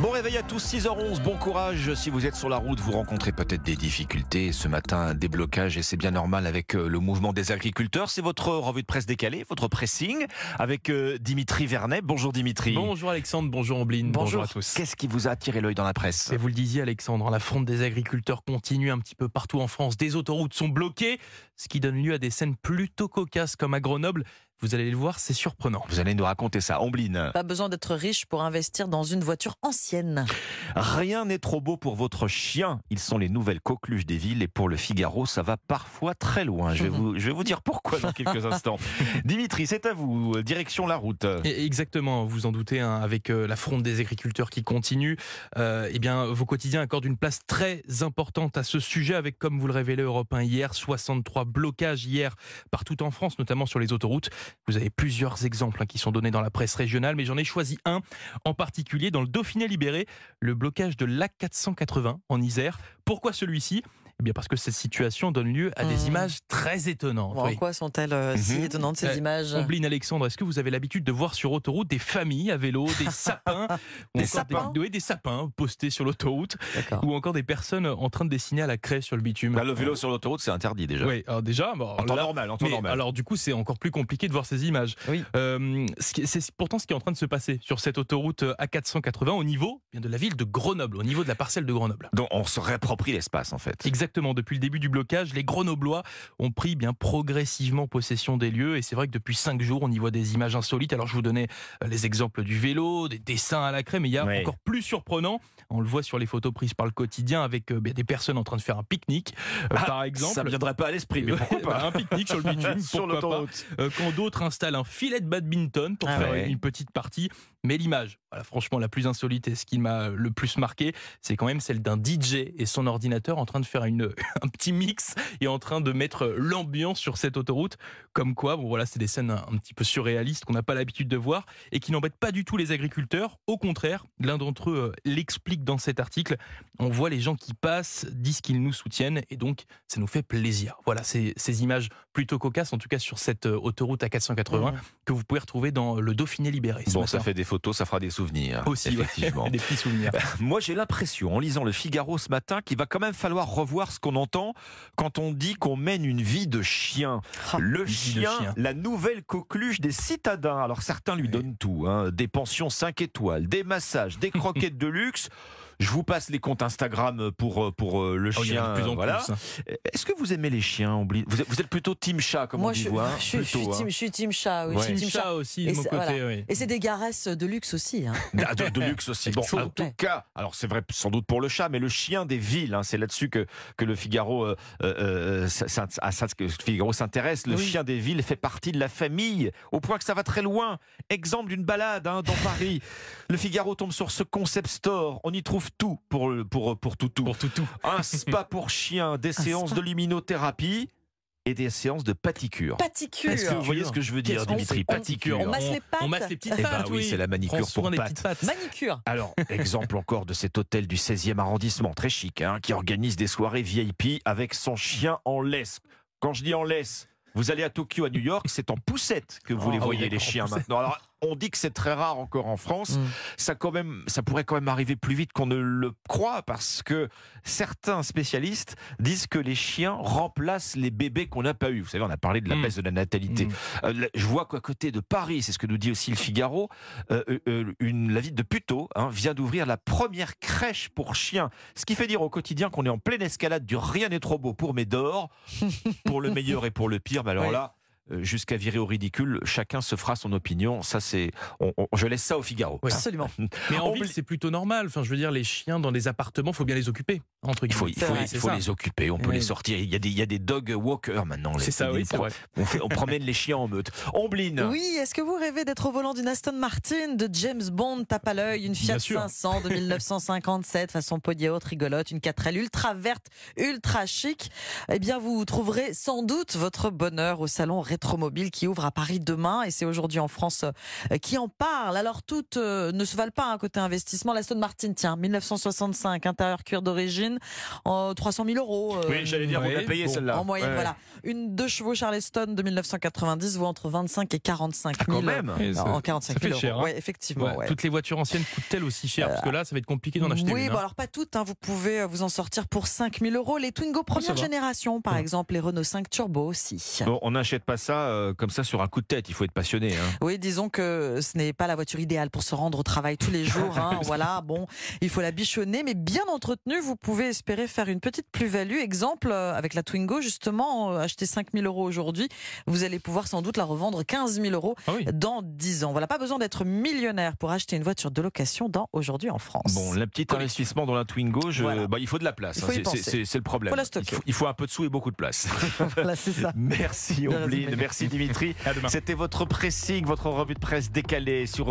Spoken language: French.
Bon réveil à tous, 6h11, bon courage. Si vous êtes sur la route, vous rencontrez peut-être des difficultés. Ce matin, un déblocage et c'est bien normal avec euh, le mouvement des agriculteurs. C'est votre revue de presse décalée, votre pressing avec euh, Dimitri Vernet. Bonjour Dimitri. Bonjour Alexandre, bonjour Ambline, bonjour, à tous. Qu'est-ce qui vous a attiré l'œil dans la presse? Et vous le disiez Alexandre, la fronde des agriculteurs continue un petit peu partout en France. Des autoroutes sont bloquées, ce qui donne lieu à des scènes plutôt cocasses comme à Grenoble. Vous allez le voir, c'est surprenant. Vous allez nous raconter ça, Ambline. Pas besoin d'être riche pour investir dans une voiture ancienne. Rien n'est trop beau pour votre chien. Ils sont les nouvelles coqueluches des villes et pour le Figaro, ça va parfois très loin. Je vais vous, je vais vous dire pourquoi dans quelques instants. Dimitri, c'est à vous. Direction la route. Et exactement, vous en doutez, hein, avec euh, la fronde des agriculteurs qui continue, euh, eh bien, vos quotidiens accordent une place très importante à ce sujet avec, comme vous le révélez Europe 1 hier, 63 blocages hier partout en France, notamment sur les autoroutes. Vous avez plusieurs exemples hein, qui sont donnés dans la presse régionale, mais j'en ai choisi un en particulier dans le Dauphiné libéré, le blocage de l'A480 en Isère. Pourquoi celui-ci? Bien parce que cette situation donne lieu à des Mmh. images très étonnantes. Bon, oui. En quoi sont-elles euh, si Mhm. étonnantes ces Euh, images? Ombline Alexandre, est-ce que vous avez l'habitude de voir sur autoroute des familles à vélo, des sapins, ou Des sapins? Oui, des sapins postés sur l'autoroute, ou encore des personnes en train de dessiner à la craie sur le bitume? Bah, le vélo sur l'autoroute, c'est interdit déjà. Oui, alors déjà, bon, En temps là- normal, en temps mais normal. alors du coup, c'est encore plus compliqué de voir ces images. Oui. Euh, c'est pourtant ce qui est en train de se passer sur cette autoroute euh, A480 au niveau de la ville de Grenoble, au niveau de la parcelle de Grenoble. Donc on se réapproprie l'espace en fait. Exactement. Depuis le début du blocage, les Grenoblois ont pris bien progressivement possession des lieux. Et c'est vrai que depuis cinq jours, on y voit des images insolites. Alors je vous donnais euh, les exemples du vélo, des dessins à la craie, mais il y a encore plus surprenant. On le voit sur les photos prises par le quotidien avec euh, bien des personnes en train de faire un pique-nique, euh, Ah, par exemple. Ça ne viendrait pas à l'esprit, mais pourquoi pas Un pique-nique sur le bitume, Sur l'autoroute. Euh, quand d'autres installent un filet de badminton pour Ah faire ouais. une petite partie. Mais l'image, voilà, franchement, la plus insolite et ce qui m'a le plus marqué, c'est quand même celle d'un DJ et son ordinateur en train de faire une, un petit mix et en train de mettre l'ambiance sur cette autoroute. Comme quoi, bon voilà, c'est des scènes un, un petit peu surréalistes qu'on n'a pas l'habitude de voir et qui n'embêtent pas du tout les agriculteurs. Au contraire, l'un d'entre eux euh, l'explique dans cet article. On voit les gens qui passent, disent qu'ils nous soutiennent et donc ça nous fait plaisir. Voilà, ces, ces images plutôt cocasses, en tout cas sur cette euh, autoroute à 480 Mhm. que vous pouvez retrouver dans le Dauphiné libéré. Bon, matin. ça fait des photos, ça fera des souvenirs. aussi ouais. effectivement. des petits souvenirs. Moi, j'ai l'impression, en lisant le Figaro ce matin, qu'il va quand même falloir revoir ce qu'on entend quand on dit qu'on mène une vie de chien. Ah, le de chien, chien. la nouvelle coqueluche des citadins. Alors certains lui Oui. donnent tout, hein, des pensions 5 étoiles, des massages, des croquettes de luxe. Je vous passe les comptes Instagram pour, pour euh, le Oh, chien. de plus en voilà. plus. hein. Est-ce que vous aimez les chiens vous êtes, vous êtes plutôt team chat, comme Moi, on dit, je, vous, hein je, suis- je suis Plutôt, hein. team, je suis team chat. Oui, Ouais. je suis Team team chat. chat aussi Et de mon c'est- côté. voilà. oui. Et c'est des caresses de luxe aussi. hein. Ah, de, de luxe aussi. Bon, en tout cas, alors c'est vrai sans doute pour le chat, mais le chien des villes, hein, c'est là-dessus que, que le Figaro, euh, euh, à ça que Figaro s'intéresse. Le Oui. chien des villes fait partie de la famille, au point que ça va très loin. Exemple d'une balade hein, dans Paris. Le Figaro tombe sur ce concept store. On y trouve tout pour, pour, pour tout, tout. Pour tout, tout. Un spa pour chiens, des séances de luminothérapie et des séances de paticure. Paticure. Est-ce que vous voyez ce que je veux dire, Dimitri Paticure. On masse les pattes. On masse les petites Eh ben pattes. oui, c'est la manicure pour pattes. petites pattes. Manicure. Alors, exemple encore de cet hôtel du 16e arrondissement, très chic, hein, qui organise des soirées VIP avec son chien en laisse. Quand je dis en laisse, vous allez à Tokyo, à New York, c'est en poussette que vous Oh, les ah oui, voyez, les chiens poussette. maintenant. Alors, on dit que c'est très rare encore en France. Mm. Ça, quand même, ça pourrait quand même arriver plus vite qu'on ne le croit parce que certains spécialistes disent que les chiens remplacent les bébés qu'on n'a pas eus. Vous savez, on a parlé de la Mm. baisse de la natalité. Mm. Euh, je vois qu'à côté de Paris, c'est ce que nous dit aussi le Figaro, euh, euh, une, la ville de Puteaux hein, vient d'ouvrir la première crèche pour chiens. Ce qui fait dire au quotidien qu'on est en pleine escalade du rien n'est trop beau pour Médor, pour le meilleur et pour le pire. Mais alors Oui. là, jusqu'à virer au ridicule, chacun se fera son opinion. Ça, c'est, on- on- je laisse ça au Figaro. Oui. hein. Absolument. Mais en On ville, c'est plutôt normal. Enfin, je veux dire, les chiens dans des appartements, faut bien les occuper. Entre Il faut, il faut, vrai, il c'est faut ça. les occuper, on peut Oui. les sortir. Il y, a des, il y a des dog walkers maintenant. les- C'est ça, oui, c'est vrai. On, fait, on promène les chiens en meute. Ombline. Oui, est-ce que vous rêvez d'être au volant d'une Aston Martin de James Bond tape à l'œil, une Fiat Bien sûr. 500 de 1957 façon podier haute rigolote, une 4L ultra verte, ultra chic? Eh bien, vous trouverez sans doute votre bonheur au salon Rétromobile qui ouvre à Paris demain et c'est aujourd'hui en France euh, qui en parle. Alors toutes euh, ne se valent pas un côté investissement. L'Aston Martin, tiens, 1965, intérieur cuir d'origine, en 300 000 euros. euh, Oui, j'allais dire, vous Ouais, la payé bon. celle-là. en moyenne, Ouais. voilà. Une deux chevaux Charleston de 1990 vaut entre 25 et 45 Ah, 000. quand même. Ça- En 45 ça fait 000 cher, euros. hein. Ouais, effectivement. Ouais, ouais. Toutes les voitures anciennes coûtent-elles aussi cher Parce que là, ça va être compliqué d'en acheter oui, une. bon hein. alors pas toutes, hein, vous pouvez vous en sortir pour 5000 euros. Les Twingo première génération, par Ouais. exemple, les Renault 5 Turbo aussi. Bon, on n'achète pas ça euh, comme ça sur un coup de tête. Il faut être passionné. hein. Oui, disons que ce n'est pas la voiture idéale pour se rendre au travail tous les jours. hein. voilà, bon, il faut la bichonner, mais bien entretenue, vous pouvez espérer faire une petite plus-value. Exemple, euh, avec la Twingo, justement, euh, acheter 5000 euros aujourd'hui, vous allez pouvoir sans doute la revendre 15 000 euros Ah oui. dans 10 ans. Voilà, pas besoin d'être millionnaire pour acheter une voiture de location dans Aujourd'hui en France. Bon, le petit investissement dans la Twingo, je- Voilà. bah, il faut de la place. Hein, c'est- le problème. Faut la il, faut, il faut un peu de sous et beaucoup de place. voilà, c'est ça. merci. Merci Dimitri. C'était votre pressing, votre revue de presse décalée sur